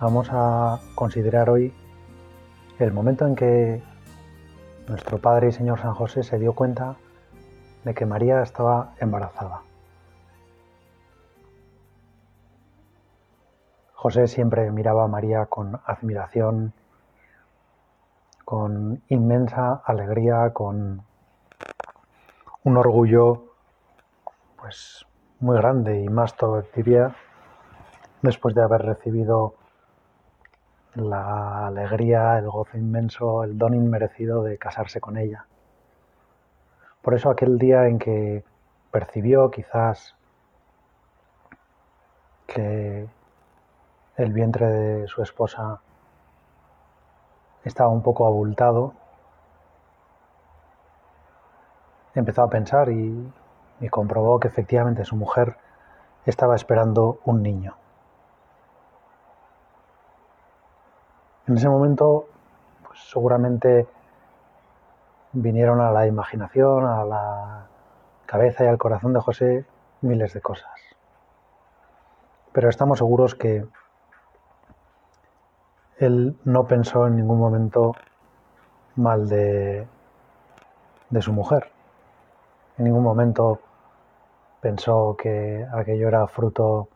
Vamos a considerar hoy el momento en que nuestro Padre y Señor San José se dio cuenta de que María estaba embarazada. José siempre miraba a María con admiración, con inmensa alegría, con un orgullo pues muy grande y más todavía después de haber recibido la alegría, el gozo inmenso, el don inmerecido de casarse con ella. Por eso aquel día en que percibió quizás que el vientre de su esposa estaba un poco abultado, empezó a pensar y, y comprobó que efectivamente su mujer estaba esperando un niño. En ese momento, pues seguramente vinieron a la imaginación, a la cabeza y al corazón de José miles de cosas. Pero estamos seguros que él no pensó en ningún momento mal de, de su mujer. En ningún momento pensó que aquello era fruto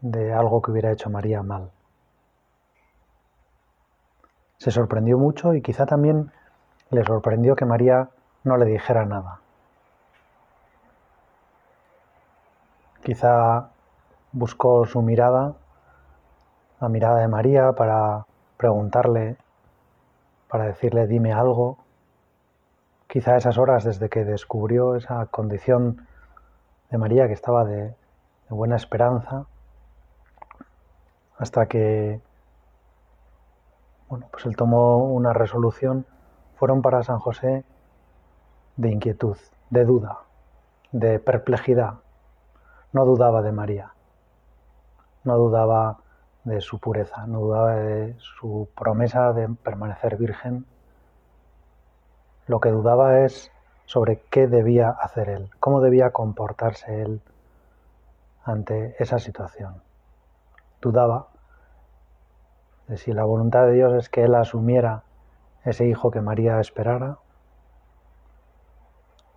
de algo que hubiera hecho María mal se sorprendió mucho y quizá también le sorprendió que María no le dijera nada. Quizá buscó su mirada, la mirada de María, para preguntarle, para decirle dime algo. Quizá esas horas desde que descubrió esa condición de María que estaba de, de buena esperanza, hasta que bueno, pues él tomó una resolución, fueron para San José de inquietud, de duda, de perplejidad. No dudaba de María, no dudaba de su pureza, no dudaba de su promesa de permanecer virgen. Lo que dudaba es sobre qué debía hacer él, cómo debía comportarse él ante esa situación. Dudaba de si la voluntad de Dios es que Él asumiera ese hijo que María esperara,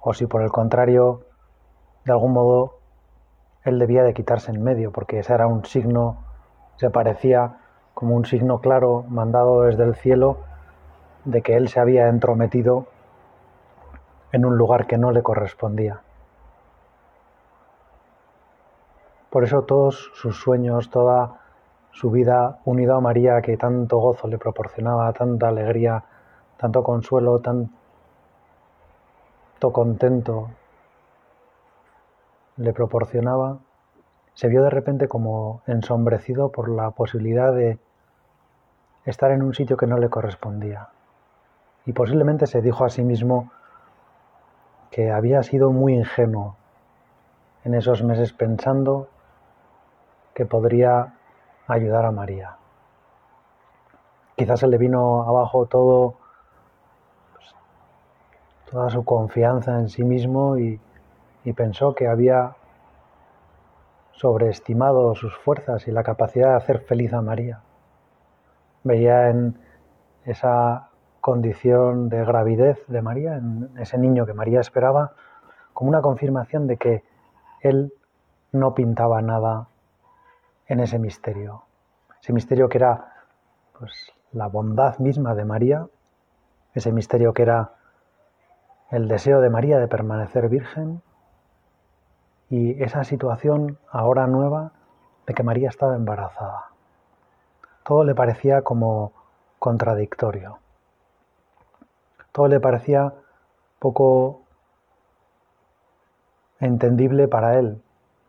o si por el contrario, de algún modo, Él debía de quitarse en medio, porque ese era un signo, se parecía como un signo claro mandado desde el cielo de que Él se había entrometido en un lugar que no le correspondía. Por eso todos sus sueños, toda su vida unido a María que tanto gozo le proporcionaba, tanta alegría, tanto consuelo, tanto contento le proporcionaba, se vio de repente como ensombrecido por la posibilidad de estar en un sitio que no le correspondía. Y posiblemente se dijo a sí mismo que había sido muy ingenuo en esos meses pensando que podría ayudar a María. Quizás se le vino abajo todo, pues, toda su confianza en sí mismo y, y pensó que había sobreestimado sus fuerzas y la capacidad de hacer feliz a María. Veía en esa condición de gravidez de María, en ese niño que María esperaba, como una confirmación de que él no pintaba nada en ese misterio. Ese misterio que era pues, la bondad misma de María, ese misterio que era el deseo de María de permanecer virgen y esa situación ahora nueva de que María estaba embarazada. Todo le parecía como contradictorio. Todo le parecía poco entendible para él.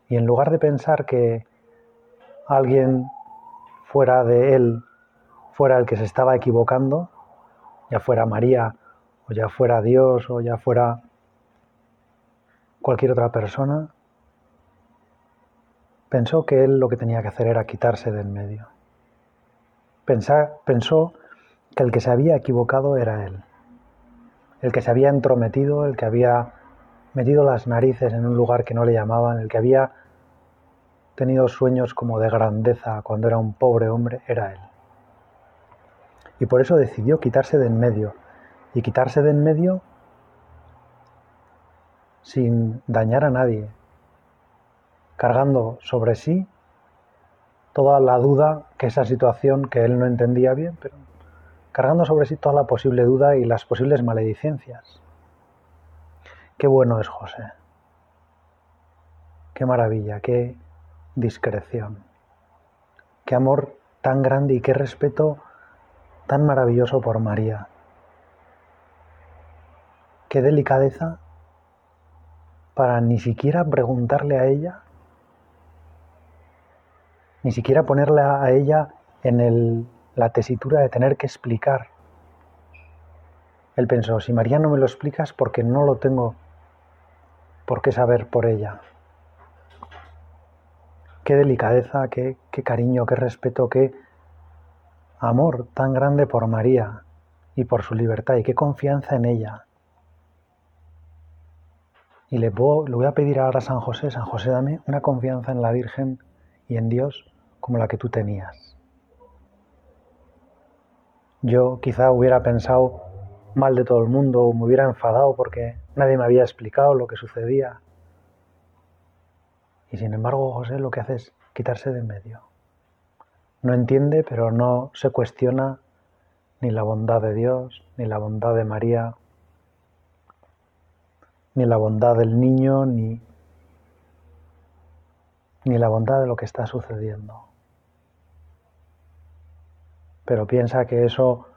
Y en lugar de pensar que alguien fuera de él fuera el que se estaba equivocando, ya fuera María o ya fuera Dios o ya fuera cualquier otra persona, pensó que él lo que tenía que hacer era quitarse de en medio. pensó que el que se había equivocado era él, el que se había entrometido, el que había metido las narices en un lugar que no le llamaban, el que había tenido sueños como de grandeza cuando era un pobre hombre, era él. Y por eso decidió quitarse de en medio. Y quitarse de en medio sin dañar a nadie, cargando sobre sí toda la duda que esa situación que él no entendía bien, pero cargando sobre sí toda la posible duda y las posibles maledicencias. Qué bueno es José. Qué maravilla, qué discreción. Qué amor tan grande y qué respeto tan maravilloso por María. Qué delicadeza para ni siquiera preguntarle a ella, ni siquiera ponerle a ella en la tesitura de tener que explicar. Él pensó, si María no me lo explicas porque no lo tengo por qué saber por ella qué delicadeza, qué, cariño, qué respeto, qué amor tan grande por María y por su libertad y qué confianza en ella. Y le, le voy a pedir ahora a San José, San José, dame una confianza en la Virgen y en Dios como la que tú tenías. Yo quizá hubiera pensado mal de todo el mundo o me hubiera enfadado porque nadie me había explicado lo que sucedía. Y sin embargo José lo que hace es quitarse de en medio. No entiende, pero no se cuestiona ni la bondad de Dios, ni la bondad de María, ni la bondad del niño, ni, ni la bondad de lo que está sucediendo. Pero piensa que eso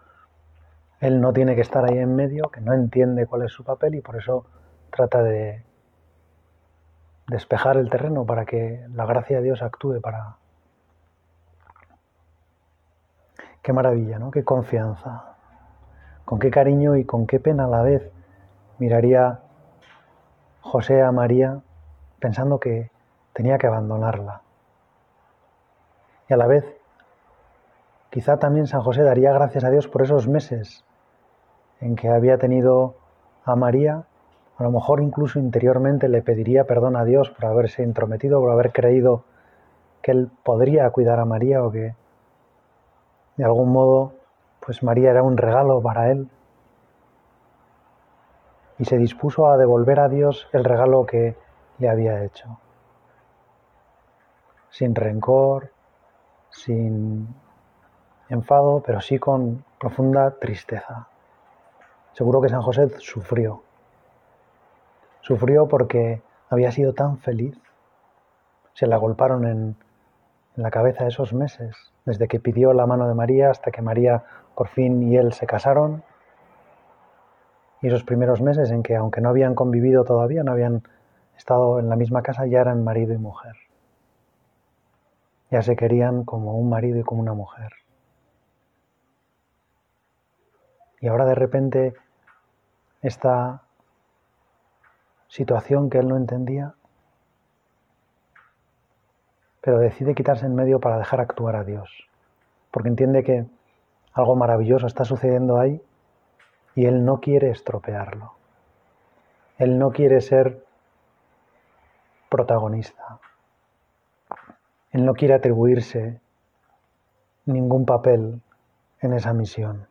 él no tiene que estar ahí en medio, que no entiende cuál es su papel y por eso trata de despejar el terreno para que la gracia de Dios actúe para... Qué maravilla, ¿no? Qué confianza. Con qué cariño y con qué pena a la vez miraría José a María pensando que tenía que abandonarla. Y a la vez, quizá también San José daría gracias a Dios por esos meses en que había tenido a María a lo mejor incluso interiormente le pediría perdón a Dios por haberse intrometido, por haber creído que él podría cuidar a María o que de algún modo pues María era un regalo para él. Y se dispuso a devolver a Dios el regalo que le había hecho. Sin rencor, sin enfado, pero sí con profunda tristeza. Seguro que San José sufrió. Sufrió porque había sido tan feliz. Se la golparon en, la cabeza esos meses, desde que pidió la mano de María hasta que María por fin y él se casaron. Y esos primeros meses en que, aunque no habían convivido todavía, no habían estado en la misma casa, ya eran marido y mujer. Ya se querían como un marido y como una mujer. Y ahora de repente esta situación que él no entendía, pero decide quitarse en medio para dejar actuar a Dios, porque entiende que algo maravilloso está sucediendo ahí y él no quiere estropearlo. Él no quiere ser protagonista. Él no quiere atribuirse ningún papel en esa misión.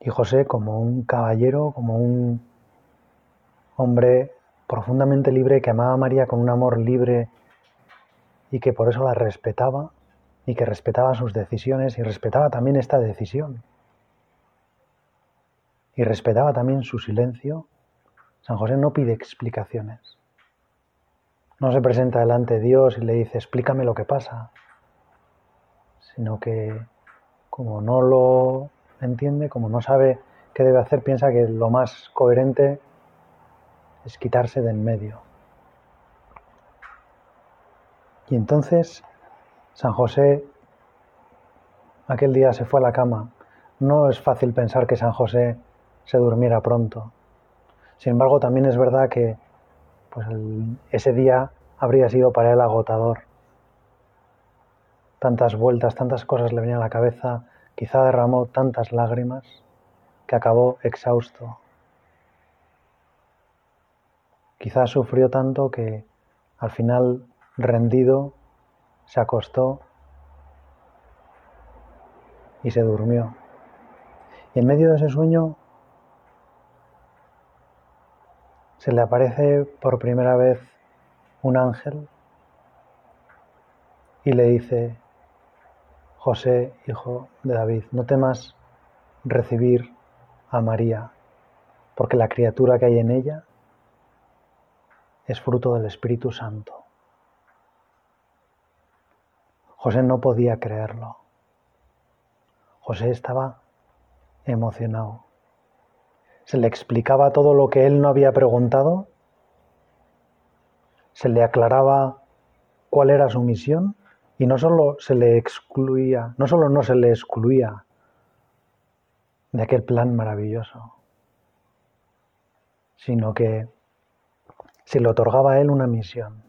Y José, como un caballero, como un hombre profundamente libre, que amaba a María con un amor libre y que por eso la respetaba y que respetaba sus decisiones y respetaba también esta decisión. Y respetaba también su silencio. San José no pide explicaciones. No se presenta delante de Dios y le dice, explícame lo que pasa, sino que como no lo entiende, como no sabe qué debe hacer, piensa que lo más coherente es quitarse de en medio. Y entonces San José aquel día se fue a la cama. No es fácil pensar que San José se durmiera pronto. Sin embargo, también es verdad que pues, ese día habría sido para él agotador. Tantas vueltas, tantas cosas le venían a la cabeza, quizá derramó tantas lágrimas que acabó exhausto. Quizá sufrió tanto que al final, rendido, se acostó y se durmió. Y en medio de ese sueño se le aparece por primera vez un ángel y le dice, José, hijo de David, no temas recibir a María, porque la criatura que hay en ella es fruto del Espíritu Santo. José no podía creerlo. José estaba emocionado. Se le explicaba todo lo que él no había preguntado, se le aclaraba cuál era su misión y no solo se le excluía, no solo no se le excluía de aquel plan maravilloso, sino que se le otorgaba a él una misión.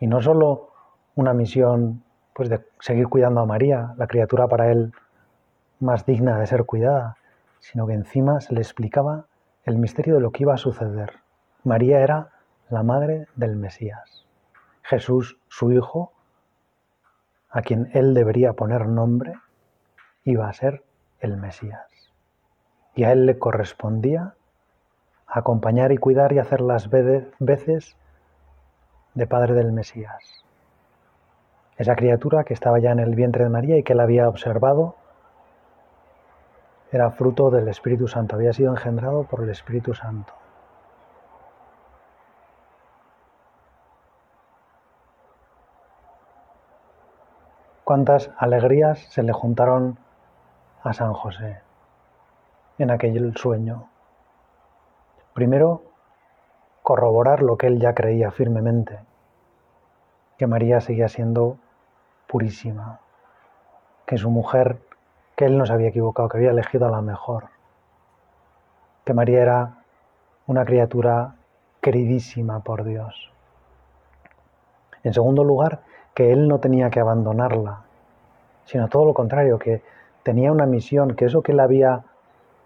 Y no solo una misión pues de seguir cuidando a María, la criatura para él más digna de ser cuidada, sino que encima se le explicaba el misterio de lo que iba a suceder. María era la madre del Mesías. Jesús, su hijo, a quien él debería poner nombre, iba a ser el Mesías. Y a él le correspondía acompañar y cuidar y hacer las veces de padre del Mesías. Esa criatura que estaba ya en el vientre de María y que él había observado era fruto del Espíritu Santo, había sido engendrado por el Espíritu Santo. Cuántas alegrías se le juntaron a San José en aquel sueño. Primero, corroborar lo que él ya creía firmemente, que María seguía siendo purísima, que su mujer, que él no se había equivocado, que había elegido a la mejor, que María era una criatura queridísima por Dios. En segundo lugar, que él no tenía que abandonarla, sino todo lo contrario, que tenía una misión, que eso que él había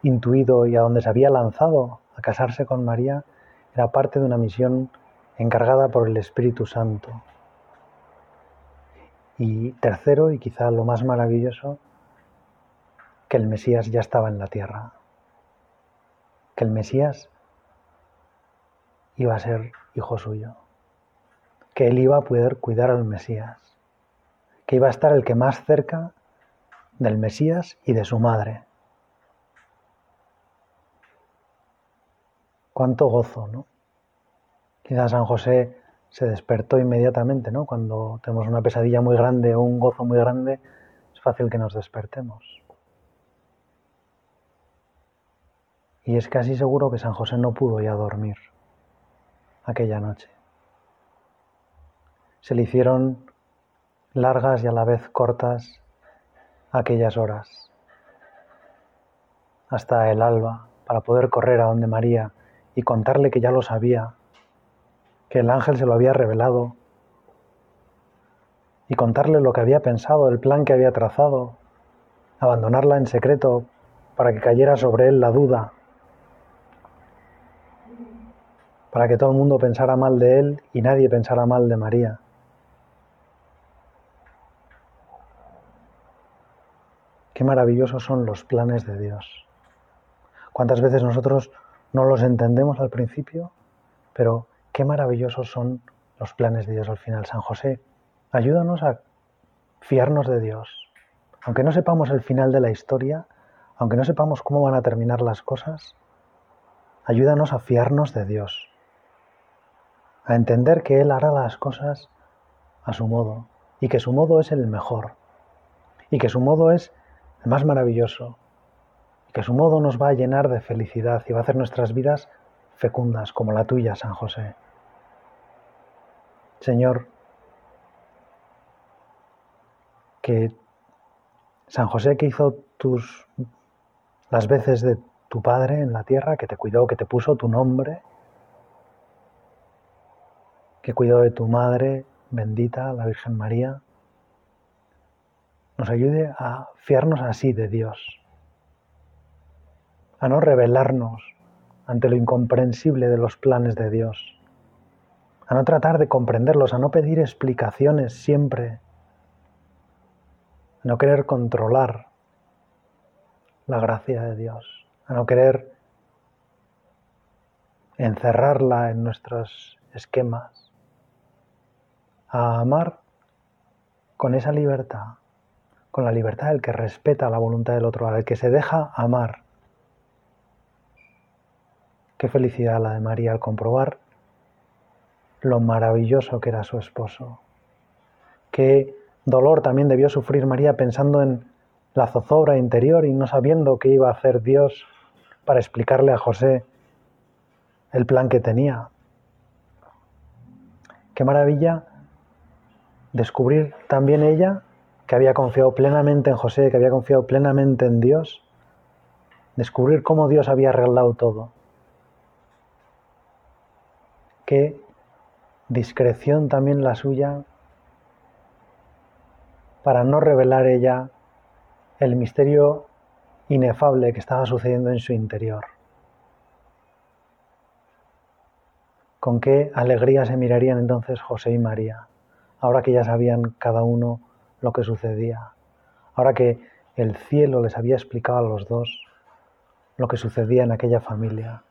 intuido y a donde se había lanzado a casarse con María era parte de una misión encargada por el Espíritu Santo. Y tercero, y quizá lo más maravilloso, que el Mesías ya estaba en la tierra, que el Mesías iba a ser hijo suyo, que él iba a poder cuidar al Mesías, que iba a estar el que más cerca del Mesías y de su madre. Cuánto gozo, ¿no? Quizás San José se despertó inmediatamente, ¿no? Cuando tenemos una pesadilla muy grande o un gozo muy grande, es fácil que nos despertemos. Y es casi seguro que San José no pudo ya dormir aquella noche. Se le hicieron largas y a la vez cortas aquellas horas, hasta el alba, para poder correr a donde María y contarle que ya lo sabía, que el ángel se lo había revelado y contarle lo que había pensado, el plan que había trazado, abandonarla en secreto para que cayera sobre él la duda, para que todo el mundo pensara mal de él y nadie pensara mal de María. Qué maravillosos son los planes de Dios. ¿Cuántas veces nosotros no los entendemos al principio? Pero Qué maravillosos son los planes de Dios al final. San José, ayúdanos a fiarnos de Dios. Aunque no sepamos el final de la historia, aunque no sepamos cómo van a terminar las cosas, ayúdanos a fiarnos de Dios, a entender que Él hará las cosas a su modo y que su modo es el mejor y que su modo es el más maravilloso, y que su modo nos va a llenar de felicidad y va a hacer nuestras vidas fecundas como la tuya, San José. Señor, que San José que hizo tus las veces de tu padre en la tierra, que te cuidó, que te puso tu nombre, que cuidó de tu madre bendita, la Virgen María, nos ayude a fiarnos así de Dios, a no rebelarnos ante lo incomprensible de los planes de Dios, a no tratar de comprenderlos, a no pedir explicaciones siempre, a no querer controlar la gracia de Dios, a no querer encerrarla en nuestros esquemas, a amar con esa libertad, con la libertad del que respeta la voluntad del otro, al que se deja amar. Qué felicidad la de María al comprobar lo maravilloso que era su esposo. Qué dolor también debió sufrir María pensando en la zozobra interior y no sabiendo qué iba a hacer Dios para explicarle a José el plan que tenía. Qué maravilla descubrir también ella que había confiado plenamente en José, que había confiado plenamente en Dios, descubrir cómo Dios había arreglado todo. Qué discreción también la suya para no revelar ella el misterio inefable que estaba sucediendo en su interior. Con qué alegría se mirarían entonces José y María, ahora que ya sabían cada uno lo que sucedía, ahora que el cielo les había explicado a los dos lo que sucedía en aquella familia.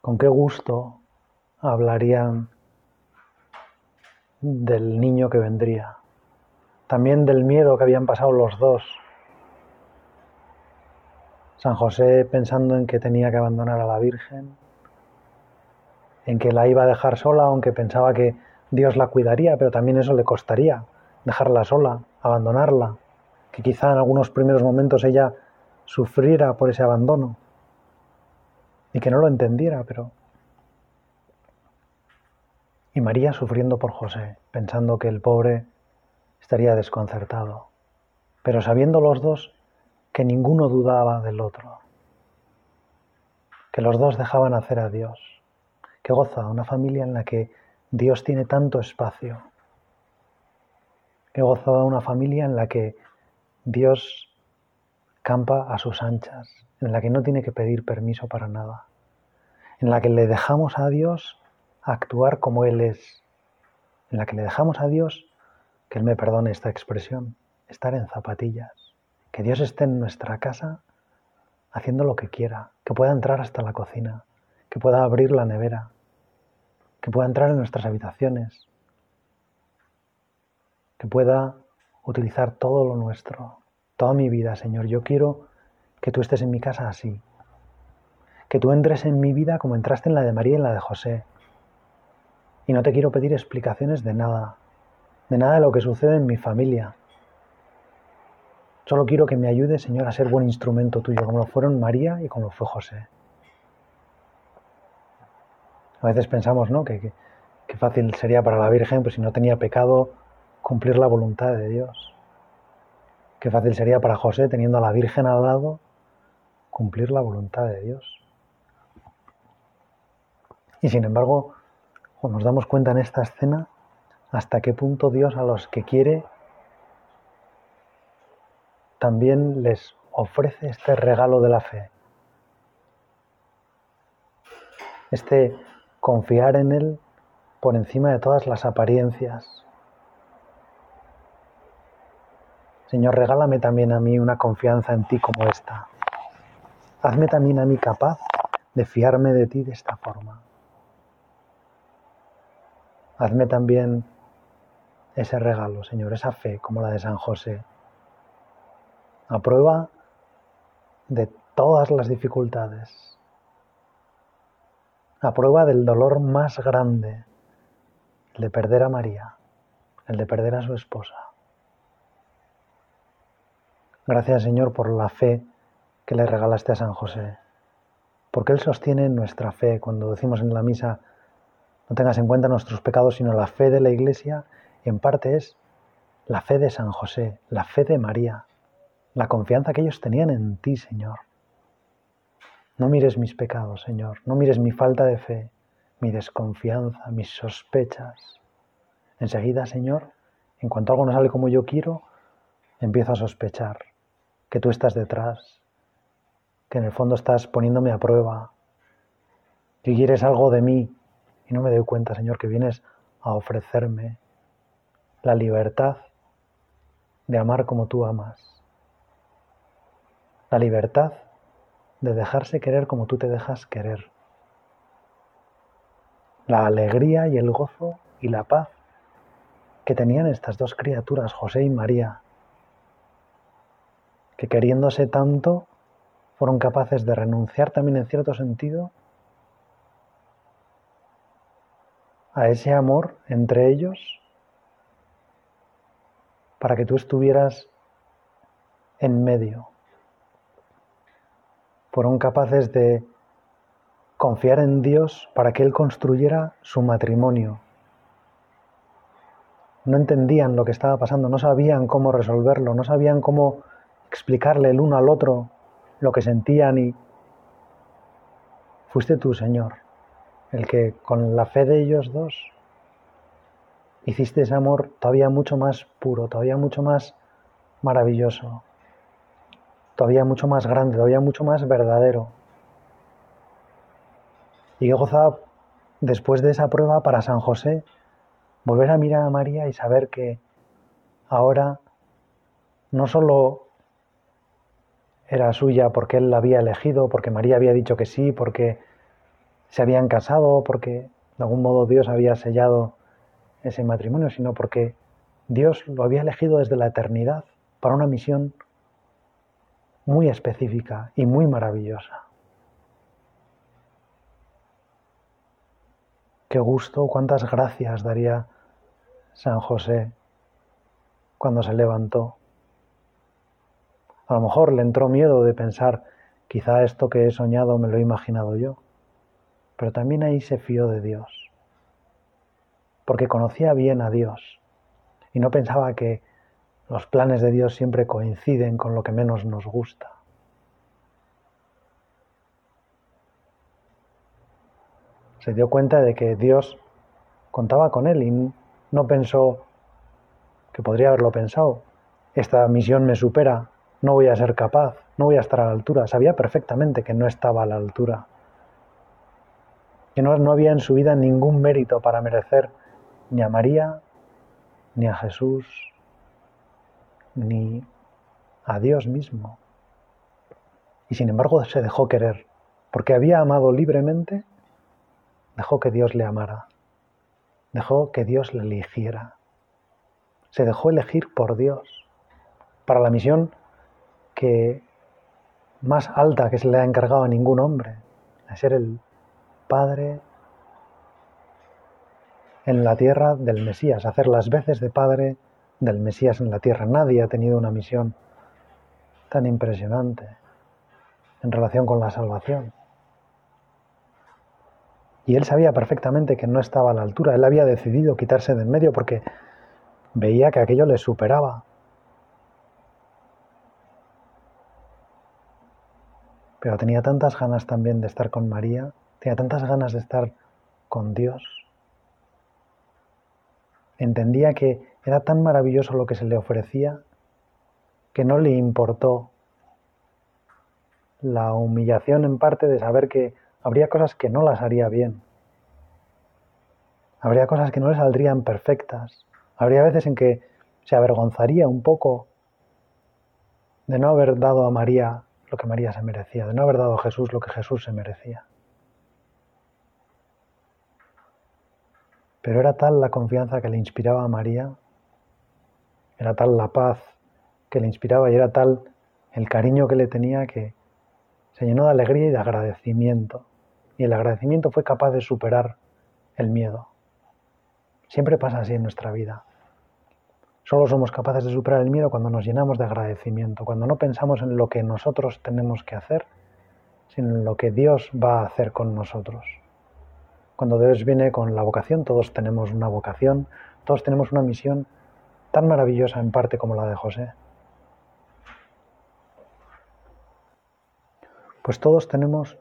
Con qué gusto hablarían del niño que vendría también del miedo que habían pasado los dos. San José pensando en que tenía que abandonar a la Virgen, en que la iba a dejar sola, aunque pensaba que Dios la cuidaría, pero también eso le costaría, dejarla sola, abandonarla, que quizá en algunos primeros momentos ella sufriera por ese abandono. Y que no lo entendiera, pero... Y María sufriendo por José, pensando que el pobre estaría desconcertado, pero sabiendo los dos que ninguno dudaba del otro, que los dos dejaban hacer a Dios, que goza una familia en la que Dios tiene tanto espacio, que goza una familia en la que Dios campa a sus anchas, en la que no tiene que pedir permiso para nada, en la que le dejamos a Dios actuar como Él es, en la que le dejamos a Dios que Él me perdone esta expresión, estar en zapatillas, que Dios esté en nuestra casa haciendo lo que quiera, que pueda entrar hasta la cocina, que pueda abrir la nevera, que pueda entrar en nuestras habitaciones, que pueda utilizar todo lo nuestro, toda mi vida, Señor. Yo quiero que tú estés en mi casa así, que tú entres en mi vida como entraste en la de María y en la de José. Y no te quiero pedir explicaciones de nada, de nada de lo que sucede en mi familia. Solo quiero que me ayude, Señor, a ser buen instrumento tuyo, como lo fueron María y como lo fue José. A veces pensamos, ¿no? Que, fácil sería para la Virgen, pues si no tenía pecado, cumplir la voluntad de Dios. Qué fácil sería para José, teniendo a la Virgen al lado, cumplir la voluntad de Dios. Y sin embargo, nos damos cuenta en esta escena hasta qué punto Dios a los que quiere también les ofrece este regalo de la fe. Este confiar en Él por encima de todas las apariencias. Señor, regálame también a mí una confianza en ti como esta. Hazme también a mí capaz de fiarme de ti de esta forma. Hazme también ese regalo, Señor, esa fe como la de San José, a prueba de todas las dificultades, a prueba del dolor más grande, el de perder a María, el de perder a su esposa. Gracias, Señor, por la fe que le regalaste a San José, porque Él sostiene nuestra fe cuando decimos en la misa, no tengas en cuenta nuestros pecados, sino la fe de la Iglesia Y en parte es la fe de San José, la fe de María, la confianza que ellos tenían en ti, Señor. No mires mis pecados, Señor, no mires mi falta de fe, mi desconfianza, mis sospechas. Enseguida, Señor, en cuanto algo no sale como yo quiero, empiezo a sospechar que tú estás detrás, que en el fondo estás poniéndome a prueba, que quieres algo de mí. Y no me doy cuenta, Señor, que vienes a ofrecerme la libertad de amar como tú amas, la libertad de dejarse querer como tú te dejas querer, la alegría y el gozo y la paz que tenían estas dos criaturas, José y María, que queriéndose tanto fueron capaces de renunciar también en cierto sentido a ese amor entre ellos para que tú estuvieras en medio. Fueron capaces de confiar en Dios para que Él construyera su matrimonio. No entendían lo que estaba pasando, no sabían cómo resolverlo, no sabían cómo explicarle el uno al otro lo que sentían y fuiste tú, Señor, el que con la fe de ellos dos hiciste ese amor todavía mucho más puro, todavía mucho más maravilloso, todavía mucho más grande, todavía mucho más verdadero. Y qué gozaba después de esa prueba para San José volver a mirar a María y saber que ahora no solo era suya porque él la había elegido, porque María había dicho que sí, porque se habían casado, porque de algún modo Dios había sellado ese matrimonio, sino porque Dios lo había elegido desde la eternidad para una misión muy específica y muy maravillosa. Qué gusto, cuántas gracias daría San José cuando se levantó a lo mejor le entró miedo de pensar, quizá esto que he soñado me lo he imaginado yo, pero también ahí se fió de Dios, porque conocía bien a Dios y no pensaba que los planes de Dios siempre coinciden con lo que menos nos gusta. Se dio cuenta de que Dios contaba con él y no pensó que podría haberlo pensado. Esta misión me supera, no voy a ser capaz, no voy a estar a la altura. Sabía perfectamente que no estaba a la altura, que no, no había en su vida ningún mérito para merecer ni a María, ni a Jesús, ni a Dios mismo. Y sin embargo se dejó querer, porque había amado libremente, dejó que Dios le amara, dejó que Dios le eligiera, se dejó elegir por Dios para la misión que más alta que se le ha encargado a ningún hombre, a ser el Padre en la tierra del Mesías, hacer las veces de Padre del Mesías en la tierra. Nadie ha tenido una misión tan impresionante en relación con la salvación. Y él sabía perfectamente que no estaba a la altura. Él había decidido quitarse de en medio porque veía que aquello le superaba. pero tenía tantas ganas también de estar con María, tenía tantas ganas de estar con Dios. Entendía que era tan maravilloso lo que se le ofrecía que no le importó la humillación en parte de saber que habría cosas que no las haría bien. Habría cosas que no le saldrían perfectas. Habría veces en que se avergonzaría un poco de no haber dado a María lo que María se merecía, de no haber dado a Jesús lo que Jesús se merecía. Pero era tal la confianza que le inspiraba a María, era tal la paz que le inspiraba y era tal el cariño que le tenía que se llenó de alegría y de agradecimiento. Y el agradecimiento fue capaz de superar el miedo. Siempre pasa así en nuestra vida. Solo somos capaces de superar el miedo cuando nos llenamos de agradecimiento, cuando no pensamos en lo que nosotros tenemos que hacer, sino en lo que Dios va a hacer con nosotros. Cuando Dios viene con la vocación, todos tenemos una vocación, Todos tenemos una misión tan maravillosa en parte como la de José. Pues todos tenemos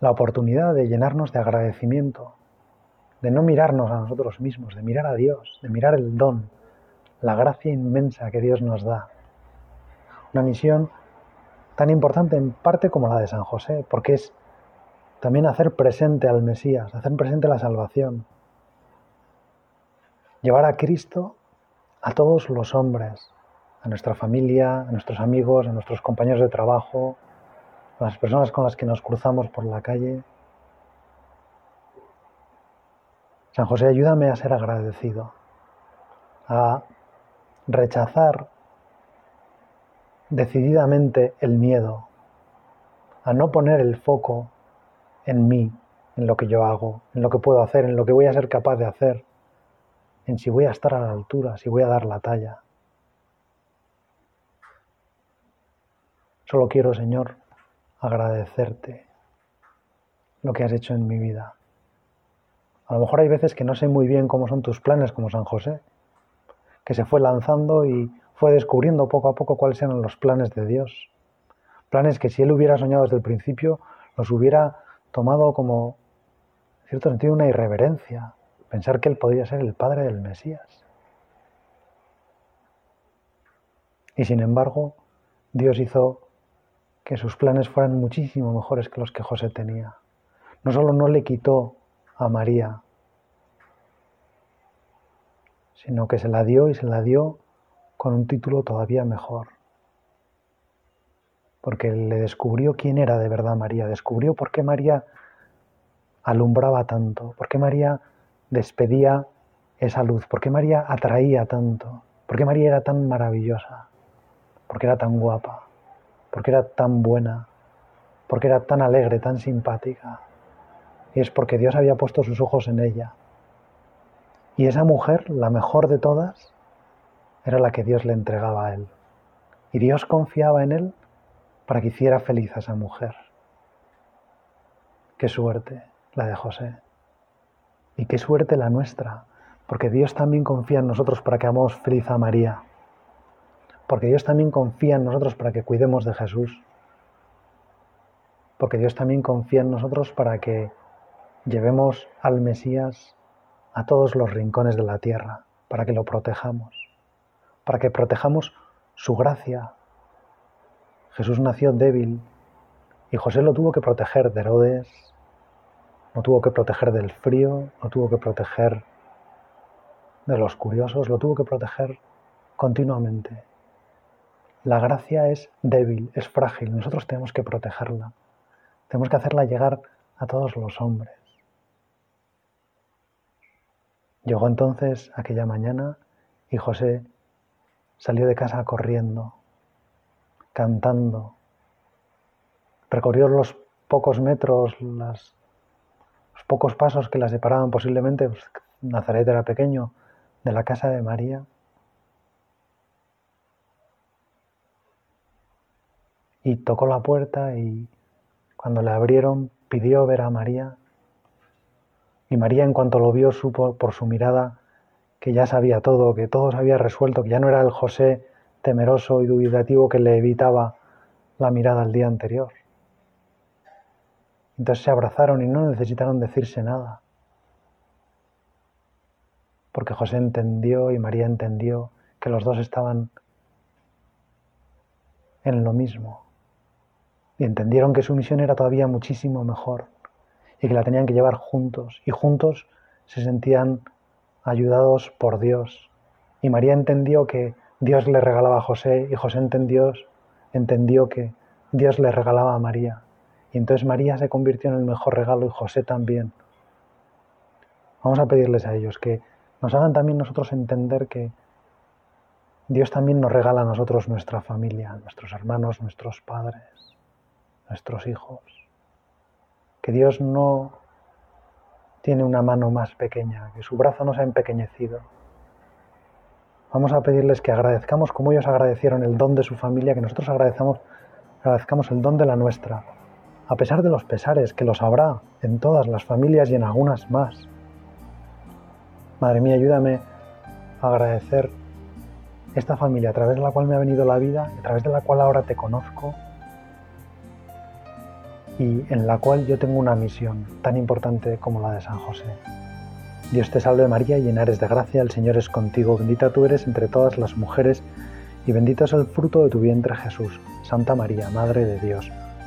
la oportunidad de llenarnos de agradecimiento, de no mirarnos a nosotros mismos, de mirar a Dios, de mirar el don, la gracia inmensa que Dios nos da. Una misión tan importante en parte como la de San José, porque es también hacer presente al Mesías, hacer presente la salvación, llevar a Cristo a todos los hombres, a nuestra familia, a nuestros amigos, a nuestros compañeros de trabajo, a las personas con las que nos cruzamos por la calle. San José, ayúdame a ser agradecido, a rechazar decididamente el miedo, a no poner el foco en mí, en lo que yo hago, en lo que puedo hacer, en lo que voy a ser capaz de hacer, en si voy a estar a la altura, si voy a dar la talla. Solo quiero, Señor, agradecerte lo que has hecho en mi vida. A lo mejor hay veces que no sé muy bien cómo son tus planes como San José, que se fue lanzando y fue descubriendo poco a poco cuáles eran los planes de Dios. Planes que si él hubiera soñado desde el principio, los hubiera tomado como, en cierto sentido, una irreverencia, pensar que él podría ser el padre del Mesías. Y sin embargo, Dios hizo que sus planes fueran muchísimo mejores que los que José tenía. No solo no le quitó a María, sino que se la dio y se la dio con un título todavía mejor. Porque le descubrió quién era de verdad María, descubrió por qué María alumbraba tanto, por qué María despedía esa luz, por qué María atraía tanto, por qué María era tan maravillosa, por qué era tan guapa porque era tan buena, porque era tan alegre, tan simpática. Y es porque Dios había puesto sus ojos en ella. Y esa mujer, la mejor de todas, era la que Dios le entregaba a él. Y Dios confiaba en él para que hiciera feliz a esa mujer. Qué suerte la de José. Y qué suerte la nuestra, porque Dios también confía en nosotros para que amemos feliz a María. Porque Dios también confía en nosotros para que cuidemos de Jesús, porque Dios también confía en nosotros para que llevemos al Mesías a todos los rincones de la tierra, para que lo protejamos, para que protejamos su gracia. Jesús nació débil y José lo tuvo que proteger de Herodes, lo tuvo que proteger del frío, lo tuvo que proteger de los curiosos, lo tuvo que proteger continuamente. La gracia es débil, es frágil, nosotros tenemos que protegerla, tenemos que hacerla llegar a todos los hombres. Llegó entonces aquella mañana y José salió de casa corriendo, cantando, recorrió los pocos metros, los pocos pasos que la separaban posiblemente, pues, Nazaret era pequeño, de la casa de María, y tocó la puerta y cuando le abrieron pidió ver a María y María en cuanto lo vio supo por su mirada que ya sabía todo, que todo se había resuelto, que ya no era el José temeroso y dubitativo que le evitaba la mirada el día anterior. Entonces se abrazaron y no necesitaron decirse nada, porque José entendió y María entendió que los dos estaban en lo mismo y entendieron que su misión era todavía muchísimo mejor y que la tenían que llevar juntos y juntos se sentían ayudados por Dios. Y María entendió que Dios le regalaba a José y José entendió, entendió que Dios le regalaba a María. Y entonces María se convirtió en el mejor regalo y José también. Vamos a pedirles a ellos que nos hagan también nosotros entender que Dios también nos regala a nosotros nuestra familia, nuestros hermanos, nuestros padres nuestros hijos. Que Dios no tiene una mano más pequeña, que su brazo no se ha empequeñecido. Vamos a pedirles que agradezcamos como ellos agradecieron el don de su familia, que nosotros agradezcamos, agradezcamos el don de la nuestra, a pesar de los pesares que los habrá en todas las familias y en algunas más. Madre mía, ayúdame a agradecer esta familia a través de la cual me ha venido la vida, a través de la cual ahora te conozco y en la cual yo tengo una misión tan importante como la de San José. Dios te salve María, llena eres de gracia, el Señor es contigo, bendita tú eres entre todas las mujeres y bendito es el fruto de tu vientre Jesús. Santa María, Madre de Dios,